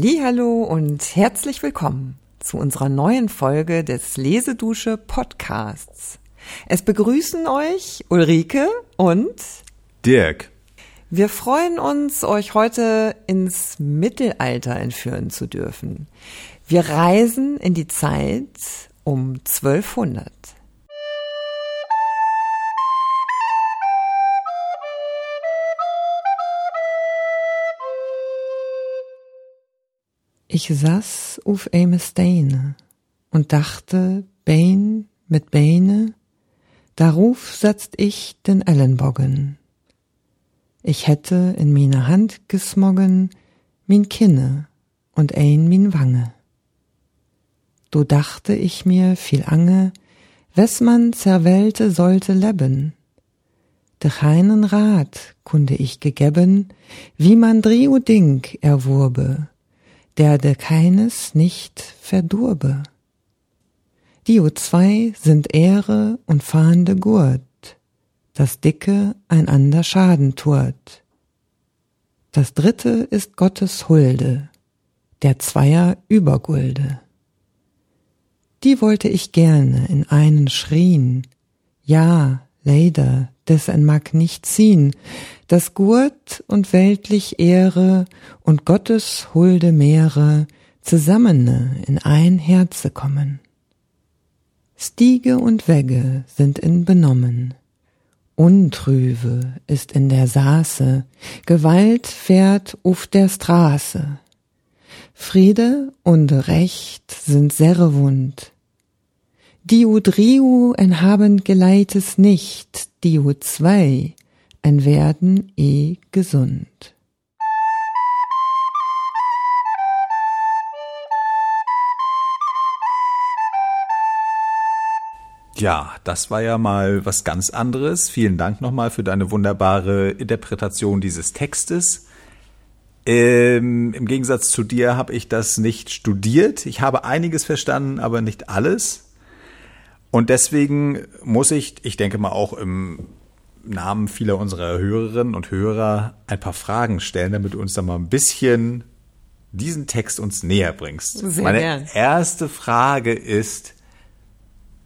Hallo und herzlich willkommen zu unserer neuen Folge des Lesedusche Podcasts. Es begrüßen euch Ulrike und Dirk. Wir freuen uns, euch heute ins Mittelalter entführen zu dürfen. Wir reisen in die Zeit um 1200. Ich saß auf einem Steine und dachte, Bein mit Beine, daruf setzt ich den Ellenbogen. Ich hätte in meine Hand gesmoggen, min Kinne und ein min Wange. Do dachte ich mir viel ange, wes man zerwählte sollte leben. De keinen Rat kunde ich gegeben, wie man Drio Ding erwurbe, der de keines nicht verdurbe. Dio zwei sind Ehre und fahnde Gurt, das Dicke einander Schaden tut. Das dritte ist Gottes Hulde, der Zweier Übergulde. Die wollte ich gerne in einen schrien, ja, leider, des ein mag nicht ziehen, das Gurt und weltlich Ehre und Gottes hulde Meere zusammene in ein Herze kommen. Stiege und Wegge sind in benommen, Untrüve ist in der Saße, Gewalt fährt auf der Straße. Friede und Recht sind sehr wund. Diu driu en haben geleites nicht, Diu zwei en werden eh gesund. Ja, das war ja mal was ganz anderes. Vielen Dank nochmal für deine wunderbare Interpretation dieses Textes. Ähm, Im Gegensatz zu dir habe ich das nicht studiert. Ich habe einiges verstanden, aber nicht alles. Und deswegen muss ich, ich denke mal auch im Namen vieler unserer Hörerinnen und Hörer ein paar Fragen stellen, damit du uns da mal ein bisschen diesen Text uns näher bringst. Sehr Meine gern. erste Frage ist,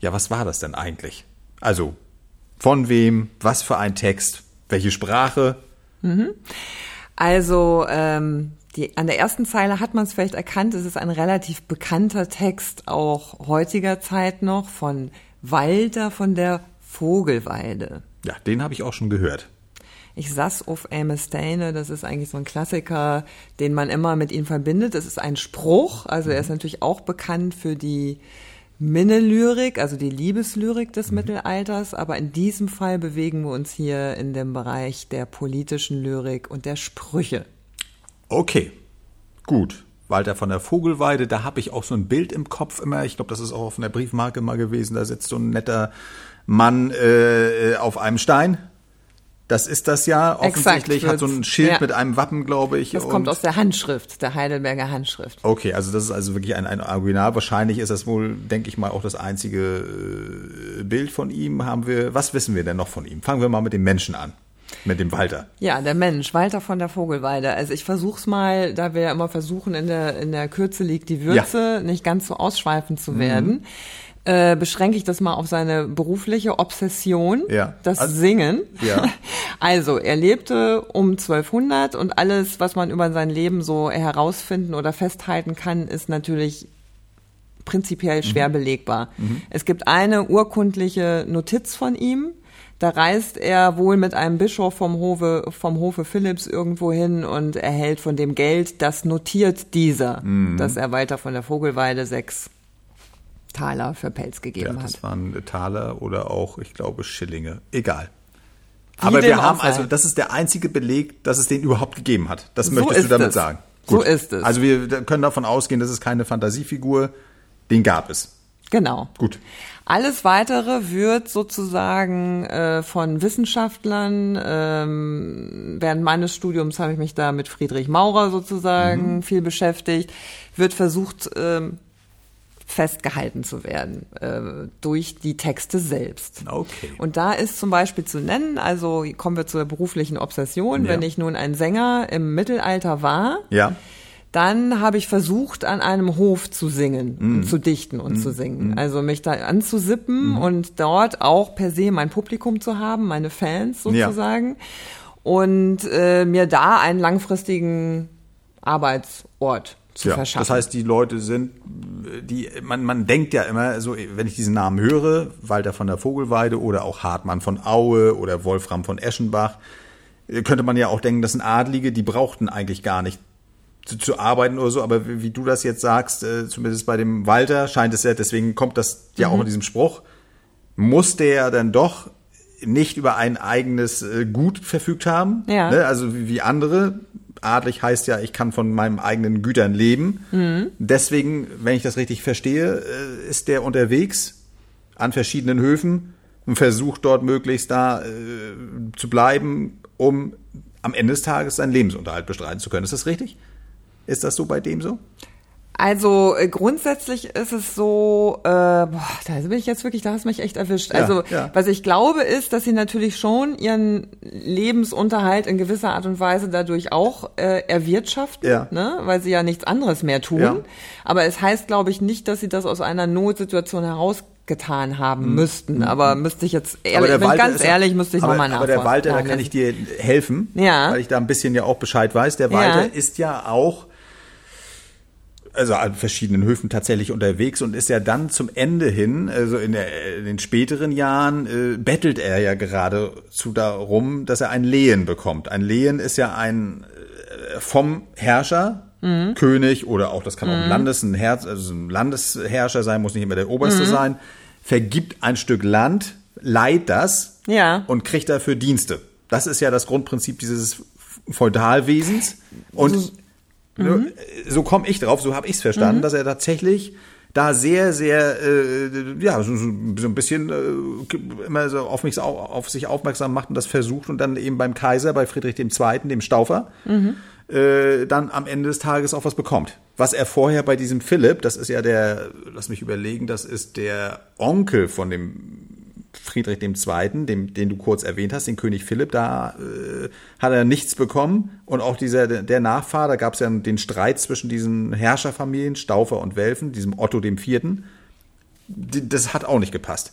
ja, was war das denn eigentlich? Also, von wem, was für ein Text, welche Sprache? Also ähm, die, an der ersten Zeile hat man es vielleicht erkannt, es ist ein relativ bekannter Text, auch heutiger Zeit noch, von Walter von der Vogelweide. Ja, den habe ich auch schon gehört. Ich saß auf Amesteine, das ist eigentlich so ein Klassiker, den man immer mit ihm verbindet. Es ist ein Spruch, also er ist natürlich auch bekannt für die Minnelyrik, also die Liebeslyrik des Mittelalters, aber in diesem Fall bewegen wir uns hier in dem Bereich der politischen Lyrik und der Sprüche. Okay, gut. Walter von der Vogelweide, da habe ich auch so ein Bild im Kopf immer. Ich glaube, das ist auch auf einer Briefmarke mal gewesen. Da sitzt so ein netter Mann äh, auf einem Stein. Das ist das ja. Offensichtlich hat so ein. Schild Ja. mit einem Wappen, glaube ich. Das kommt aus der Handschrift, der Heidelberger Handschrift. Okay, also das ist also wirklich ein, ein Original. Wahrscheinlich ist das wohl, denke ich mal, auch das einzige äh, Bild von ihm. Haben wir. Was wissen wir denn noch von ihm? Fangen wir mal mit dem Menschen an. Mit dem Walter. Ja, der Mensch, Walter von der Vogelweide. Also ich versuch's mal, da wir ja immer versuchen, in der, in der Kürze liegt die Würze, nicht ganz so ausschweifend Mhm. zu werden, äh, beschränke ich das mal auf seine berufliche Obsession, Ja. das Also- Singen. Ja. Also, er lebte um 1200 und alles, was man über sein Leben so herausfinden oder festhalten kann, ist natürlich prinzipiell schwer belegbar. Es gibt eine urkundliche Notiz von ihm. Da reist er wohl mit einem Bischof vom Hofe, vom Hofe Philipps irgendwo hin und erhält von dem Geld, das notiert dieser, dass er weiter von der Vogelweide sechs Taler für Pelz Ja, gegeben hat. das waren Taler oder auch, ich glaube, Schillinge. Egal. Wie Aber wir haben also, das ist der einzige Beleg, dass es den überhaupt gegeben hat. Das So möchtest du damit es. sagen. So ist es. Also wir können davon ausgehen, das ist keine Fantasiefigur. Den gab es. Genau. Gut. Alles weitere wird sozusagen äh, von Wissenschaftlern, ähm, während meines Studiums habe ich mich da mit Friedrich Maurer sozusagen Mhm. viel beschäftigt, wird versucht ähm, festgehalten zu werden äh, durch die Texte selbst. Okay. Und da ist zum Beispiel zu nennen, also kommen wir zur beruflichen Obsession, Ja. wenn ich nun ein Sänger im Mittelalter war, Ja. Dann habe ich versucht, an einem Hof zu singen, mm. zu dichten und mm. zu singen. Mm. Also mich da anzusippen mm. und dort auch per se mein Publikum zu haben, meine Fans sozusagen. Ja. Und äh, mir da einen langfristigen Arbeitsort zu ja, verschaffen. Das heißt, die Leute sind, die, man, man denkt ja immer, so, wenn ich diesen Namen höre, Walter von der Vogelweide oder auch Hartmann von Aue oder Wolfram von Eschenbach, könnte man ja auch denken, das sind Adlige, die brauchten eigentlich gar nicht zu, zu arbeiten oder so, aber wie, wie du das jetzt sagst, äh, zumindest bei dem Walter scheint es ja, deswegen kommt das ja mhm. auch in diesem Spruch, muss der dann doch nicht über ein eigenes äh, Gut verfügt haben, ja. ne? also wie, wie andere. Adlig heißt ja, ich kann von meinen eigenen Gütern leben. Mhm. Deswegen, wenn ich das richtig verstehe, äh, ist der unterwegs an verschiedenen Höfen und versucht dort möglichst da äh, zu bleiben, um am Ende des Tages seinen Lebensunterhalt bestreiten zu können. Ist das richtig? Ist das so bei dem so? Also äh, grundsätzlich ist es so, äh, boah, da bin ich jetzt wirklich, da hast du mich echt erwischt. Ja, also ja. was ich glaube ist, dass sie natürlich schon ihren Lebensunterhalt in gewisser Art und Weise dadurch auch äh, erwirtschaften, ja. ne? weil sie ja nichts anderes mehr tun. Aber es heißt, glaube ich, nicht, dass sie das aus einer Notsituation heraus getan haben mhm. müssten. Mhm. Aber müsste ich jetzt ehrlich, bin ganz ehrlich, müsste ich nochmal nachfragen. Aber der Walter, da kann ich dir helfen, weil ich da ein bisschen ja auch Bescheid weiß. Der Walter ist ja auch also an verschiedenen Höfen tatsächlich unterwegs und ist ja dann zum Ende hin, also in, der, in den späteren Jahren, äh, bettelt er ja geradezu darum, dass er ein Lehen bekommt. Ein Lehen ist ja ein äh, vom Herrscher, mhm. König oder auch, das kann auch ein, mhm. Landes, ein, Herz, also ein Landesherrscher sein, muss nicht immer der Oberste mhm. sein, vergibt ein Stück Land, leiht das ja. und kriegt dafür Dienste. Das ist ja das Grundprinzip dieses Feudalwesens. Und Mhm. So komme ich drauf, so habe ich es verstanden, mhm. dass er tatsächlich da sehr, sehr, äh, ja, so, so ein bisschen äh, immer so auf mich auf sich aufmerksam macht und das versucht und dann eben beim Kaiser, bei Friedrich II., dem Staufer, mhm. äh, dann am Ende des Tages auch was bekommt. Was er vorher bei diesem Philipp, das ist ja der, lass mich überlegen, das ist der Onkel von dem Friedrich II., dem, den du kurz erwähnt hast, den König Philipp, da äh, hat er nichts bekommen. Und auch dieser, der Nachfahre, da gab es ja den Streit zwischen diesen Herrscherfamilien, Staufer und Welfen, diesem Otto IV. Das hat auch nicht gepasst.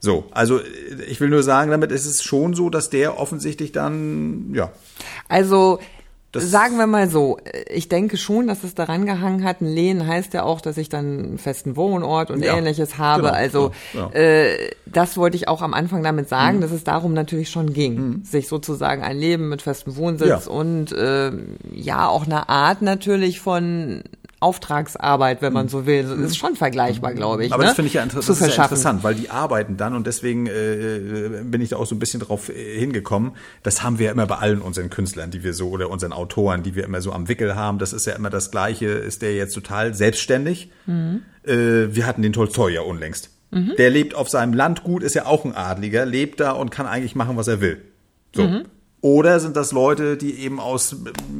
So, also ich will nur sagen, damit ist es schon so, dass der offensichtlich dann, ja. Also das Sagen wir mal so, ich denke schon, dass es daran gehangen hat. Ein Lehen heißt ja auch, dass ich dann einen festen Wohnort und ja, ähnliches habe. Genau, also ja, ja. Äh, das wollte ich auch am Anfang damit sagen, mhm. dass es darum natürlich schon ging, mhm. sich sozusagen ein Leben mit festem Wohnsitz und äh, ja auch eine Art natürlich von Auftragsarbeit, wenn man so will. Das ist schon vergleichbar, glaube ich. Aber ne? das finde ich ja, inter das ja interessant, weil die arbeiten dann und deswegen äh, bin ich da auch so ein bisschen drauf äh, hingekommen. Das haben wir ja immer bei allen unseren Künstlern, die wir so oder unseren Autoren, die wir immer so am Wickel haben. Das ist ja immer das Gleiche. Ist der jetzt total selbstständig? Mhm. Äh, wir hatten den Tolstoi ja unlängst. Mhm. Der lebt auf seinem Landgut, ist ja auch ein Adliger, lebt da und kann eigentlich machen, was er will. So. Mhm. Oder sind das Leute, die eben aus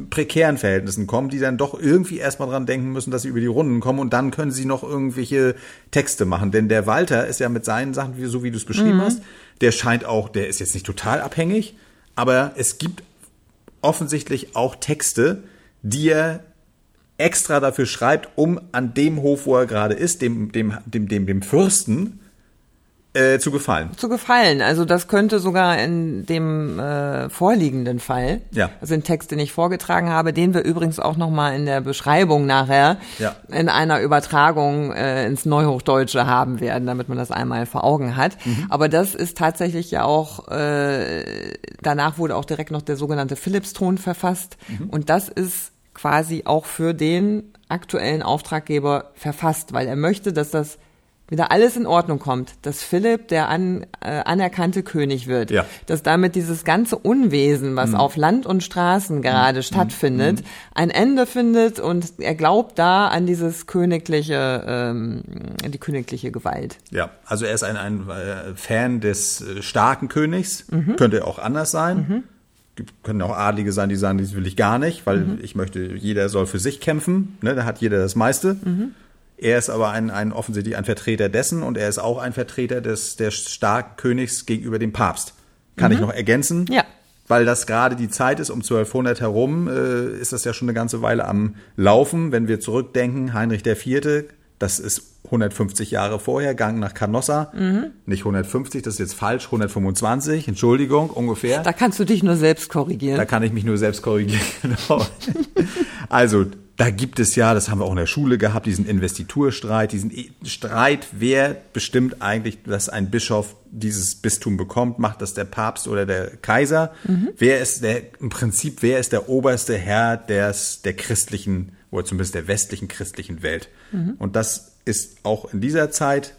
prekären Verhältnissen kommen, die dann doch irgendwie erstmal dran denken müssen, dass sie über die Runden kommen und dann können sie noch irgendwelche Texte machen. Denn der Walter ist ja mit seinen Sachen, so wie du es beschrieben mhm. hast, der scheint auch, der ist jetzt nicht total abhängig, aber es gibt offensichtlich auch Texte, die er extra dafür schreibt, um an dem Hof, wo er gerade ist, dem, dem, dem, dem, dem Fürsten, äh, zu gefallen. Zu gefallen. Also das könnte sogar in dem äh, vorliegenden Fall, ja. also den Text, den ich vorgetragen habe, den wir übrigens auch nochmal in der Beschreibung nachher ja. in einer Übertragung äh, ins Neuhochdeutsche haben werden, damit man das einmal vor Augen hat. Mhm. Aber das ist tatsächlich ja auch, äh, danach wurde auch direkt noch der sogenannte Philippston verfasst. Mhm. Und das ist quasi auch für den aktuellen Auftraggeber verfasst, weil er möchte, dass das wieder alles in Ordnung kommt, dass Philipp der an, äh, anerkannte König wird, ja. dass damit dieses ganze Unwesen, was mhm. auf Land und Straßen gerade mhm. stattfindet, mhm. ein Ende findet und er glaubt da an dieses königliche, ähm, die königliche Gewalt. Ja, also er ist ein, ein äh, Fan des äh, starken Königs, mhm. könnte auch anders sein. Mhm. Können auch Adlige sein, die sagen, das will ich gar nicht, weil mhm. ich möchte, jeder soll für sich kämpfen, ne, da hat jeder das meiste. Er ist aber ein, ein offensichtlich ein Vertreter dessen und er ist auch ein Vertreter des, des starken Königs gegenüber dem Papst. Kann mhm. ich noch ergänzen? Ja. weil das gerade die Zeit ist, um 1200 herum, äh, ist das ja schon eine ganze Weile am Laufen. Wenn wir zurückdenken, Heinrich IV., das ist 150 Jahre vorher, Gang nach Canossa. Mhm. Nicht 150, das ist jetzt falsch, 125, Entschuldigung, ungefähr. Da kannst du dich nur selbst korrigieren. Da kann ich mich nur selbst korrigieren, genau. also, da gibt es ja, das haben wir auch in der Schule gehabt, diesen Investiturstreit, diesen e- Streit, wer bestimmt eigentlich, dass ein Bischof dieses Bistum bekommt, macht das der Papst oder der Kaiser? Mhm. Wer ist der, im Prinzip, wer ist der oberste Herr des, der christlichen, oder zumindest der westlichen christlichen Welt? Mhm. Und das ist auch in dieser Zeit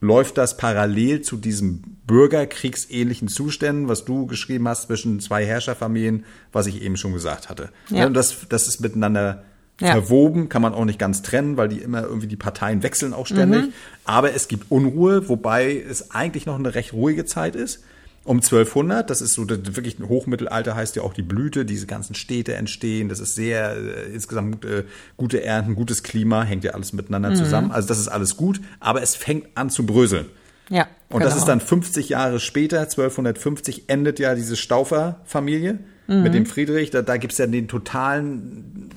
läuft das parallel zu diesem bürgerkriegsähnlichen Zuständen, was du geschrieben hast zwischen zwei Herrscherfamilien, was ich eben schon gesagt hatte. Ja. Und das, das ist miteinander ja. verwoben, kann man auch nicht ganz trennen, weil die immer irgendwie die Parteien wechseln auch ständig. Mhm. Aber es gibt Unruhe, wobei es eigentlich noch eine recht ruhige Zeit ist um 1200. Das ist so das, wirklich ein Hochmittelalter heißt ja auch die Blüte. Diese ganzen Städte entstehen. Das ist sehr äh, insgesamt äh, gute Ernten, gutes Klima, hängt ja alles miteinander mhm. zusammen. Also das ist alles gut, aber es fängt an zu bröseln. Ja. Und genau. das ist dann 50 Jahre später, 1250 endet ja diese Staufer-Familie mhm. mit dem Friedrich. Da, da gibt's ja den totalen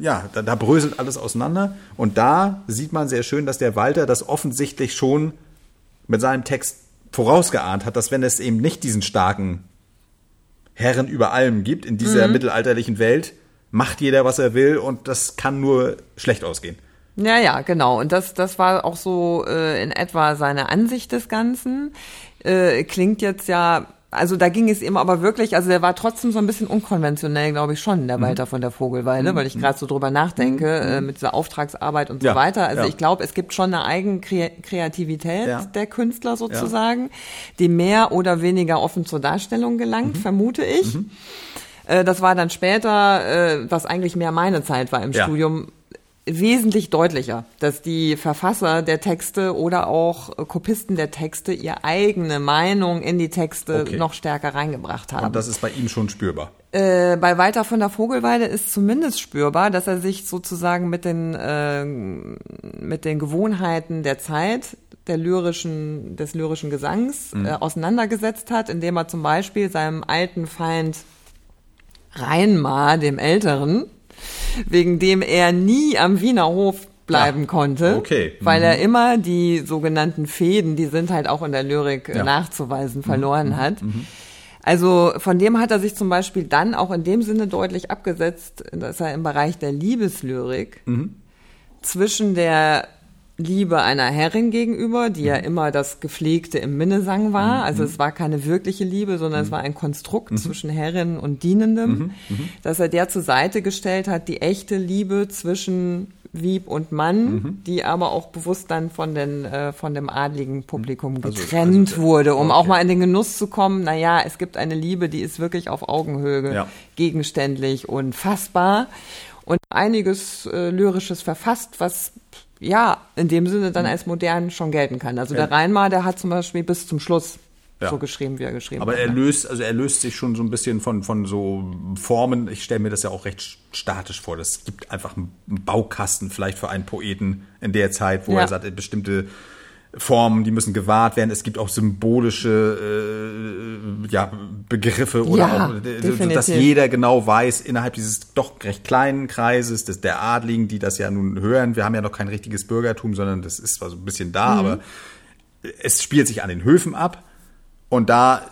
ja, da, da bröselt alles auseinander. Und da sieht man sehr schön, dass der Walter das offensichtlich schon mit seinem Text vorausgeahnt hat, dass wenn es eben nicht diesen starken Herren über allem gibt in dieser mhm. mittelalterlichen Welt, macht jeder, was er will und das kann nur schlecht ausgehen. Ja, ja, genau. Und das, das war auch so äh, in etwa seine Ansicht des Ganzen. Äh, klingt jetzt ja also da ging es ihm aber wirklich, also der war trotzdem so ein bisschen unkonventionell, glaube ich schon, der mhm. Walter von der Vogelweide, mhm. weil ich gerade so drüber nachdenke, mhm. äh, mit dieser Auftragsarbeit und so ja. weiter. Also ja. ich glaube, es gibt schon eine Eigenkreativität ja. der Künstler sozusagen, die mehr oder weniger offen zur Darstellung gelangt, mhm. vermute ich. Mhm. Äh, das war dann später, äh, was eigentlich mehr meine Zeit war im Studium, wesentlich deutlicher, dass die Verfasser der Texte oder auch Kopisten der Texte ihre eigene Meinung in die Texte okay. noch stärker reingebracht haben. Und das ist bei ihm schon spürbar. Äh, bei Walter von der Vogelweide ist zumindest spürbar, dass er sich sozusagen mit den äh, mit den Gewohnheiten der Zeit der lyrischen des lyrischen Gesangs mhm. äh, auseinandergesetzt hat, indem er zum Beispiel seinem alten Feind Reinmar, dem Älteren, wegen dem er nie am Wiener Hof bleiben ja. konnte, okay. mhm. weil er immer die sogenannten Fäden, die sind halt auch in der Lyrik ja. nachzuweisen, verloren mhm. hat. Mhm. Also von dem hat er sich zum Beispiel dann auch in dem Sinne deutlich abgesetzt, dass er im Bereich der Liebeslyrik mhm. zwischen der Liebe einer Herrin gegenüber, die ja mhm. immer das Gepflegte im Minnesang war. Mhm. Also es war keine wirkliche Liebe, sondern es mhm. war ein Konstrukt zwischen Herrin und Dienendem, dass er der zur Seite gestellt hat, die echte Liebe zwischen Wieb und Mann, die aber auch bewusst dann von, den, äh, von dem adligen Publikum getrennt also, also, wurde, um okay. auch mal in den Genuss zu kommen, naja, es gibt eine Liebe, die ist wirklich auf Augenhöhe, ja. gegenständlich und fassbar und einiges äh, Lyrisches verfasst, was ja, in dem Sinne dann mhm. als modern schon gelten kann. Also der Reinmar, der hat zum Beispiel bis zum Schluss ja. so geschrieben, wie er geschrieben Aber hat. Aber er löst, also er löst sich schon so ein bisschen von, von so Formen. Ich stelle mir das ja auch recht statisch vor. Das gibt einfach einen Baukasten vielleicht für einen Poeten in der Zeit, wo ja. er sagt, bestimmte Formen, die müssen gewahrt werden. Es gibt auch symbolische äh, ja, Begriffe oder ja, auch, definitiv. dass jeder genau weiß, innerhalb dieses doch recht kleinen Kreises des, der Adligen, die das ja nun hören. Wir haben ja noch kein richtiges Bürgertum, sondern das ist zwar so ein bisschen da, mhm. aber es spielt sich an den Höfen ab. Und da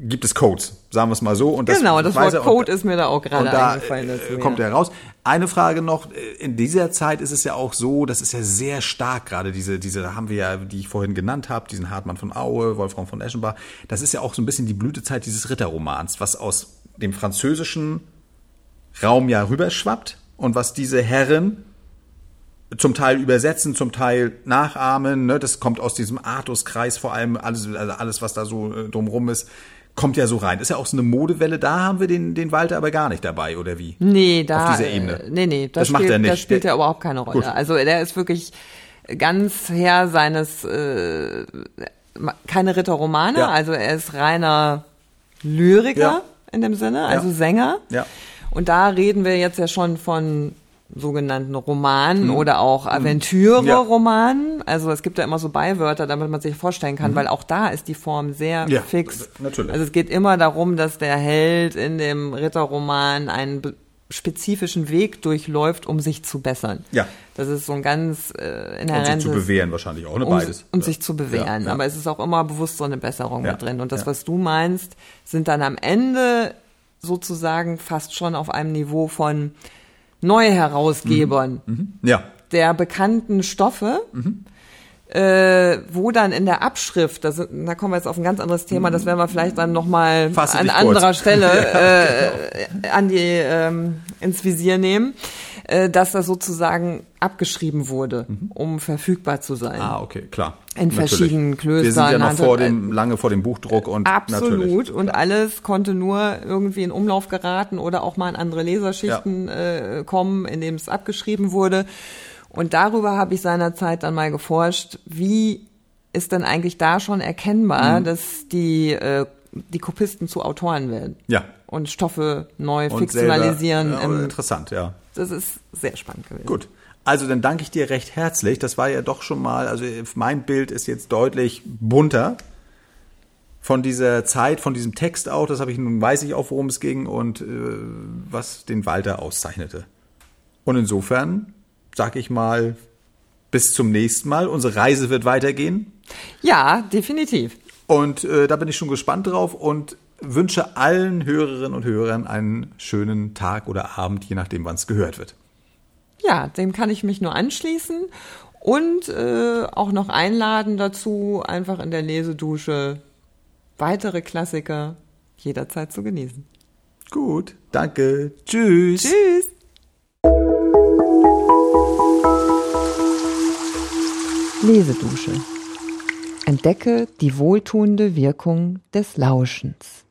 gibt es Codes, sagen wir es mal so. Und das genau, das Wort er, Code ist mir da auch gerade eingefallen. Dazu, äh, kommt ja. er raus. Eine Frage noch, in dieser Zeit ist es ja auch so, das ist ja sehr stark gerade, diese, diese, da haben wir ja, die ich vorhin genannt habe, diesen Hartmann von Aue, Wolfram von Eschenbach, das ist ja auch so ein bisschen die Blütezeit dieses Ritterromans, was aus dem französischen Raum ja rüberschwappt und was diese Herren zum Teil übersetzen, zum Teil nachahmen. Ne? Das kommt aus diesem Artuskreis vor allem, alles, also alles, was da so äh, drumrum ist, kommt ja so rein. Ist ja auch so eine Modewelle, da haben wir den, den Walter aber gar nicht dabei, oder wie? Nee, da. Auf dieser Ebene. Äh, nee, nee, das, das spielt, macht er nicht. Das spielt ja überhaupt keine Rolle. Gut. Also der ist wirklich ganz Herr seines, äh, keine Ritterromane, ja. also er ist reiner Lyriker ja. in dem Sinne, also ja. Sänger. Ja. Und da reden wir jetzt ja schon von sogenannten Romanen oder auch Aventüre-Romanen. Also es gibt ja immer so Beiwörter, damit man sich vorstellen kann, weil auch da ist die Form sehr Ja, fix. natürlich. Also es geht immer darum, dass der Held in dem Ritterroman einen spezifischen Weg durchläuft, um sich zu bessern. Ja. Das ist so ein ganz äh, Und sich inhärentes zu bewähren wahrscheinlich auch, ne? um, Beides. um Ja. sich zu bewähren. Ja, ja. Aber es ist auch immer bewusst so eine Besserung Ja, mit drin. Und das, ja. was du meinst, sind dann am Ende sozusagen fast schon auf einem Niveau von Neuherausgebern Ja. der bekannten Stoffe. Äh, wo dann in der Abschrift, da, sind, da kommen wir jetzt auf ein ganz anderes Thema, das werden wir vielleicht dann nochmal an dich kurz. anderer Stelle äh, an die, ähm, ins Visier nehmen, äh, dass das sozusagen abgeschrieben wurde, um verfügbar zu sein. Ah, okay, klar. In verschiedenen Wir sind ja Klöstern noch vor dem, lange vor dem Buchdruck und Absolut. natürlich. Und alles konnte nur irgendwie in Umlauf geraten oder auch mal in andere Leserschichten äh, kommen, in dem es abgeschrieben wurde. Und darüber habe ich seinerzeit dann mal geforscht, wie ist denn eigentlich da schon erkennbar, Mhm. dass die, äh, die Kopisten zu Autoren werden Ja. Und Stoffe neu Und fiktionalisieren. Selber, ja, im, interessant, ja. das ist sehr spannend gewesen. Gut. Also dann danke ich dir recht herzlich. Das war ja doch schon mal, also mein Bild ist jetzt deutlich bunter von dieser Zeit, von diesem Text auch. Das habe ich nun weiß ich auch, worum es ging und äh, was den Walter auszeichnete. Und insofern sage ich mal bis zum nächsten Mal. Unsere Reise wird weitergehen Ja, definitiv. und äh, da bin ich schon gespannt drauf und wünsche allen Hörerinnen und Hörern einen schönen Tag oder Abend, je nachdem, wann es gehört wird. Ja, dem kann ich mich nur anschließen und äh, auch noch einladen dazu, einfach in der Lesedusche weitere Klassiker jederzeit zu genießen. Gut, danke. Tschüss. Tschüss! Lesedusche. Entdecke die wohltuende Wirkung des Lauschens.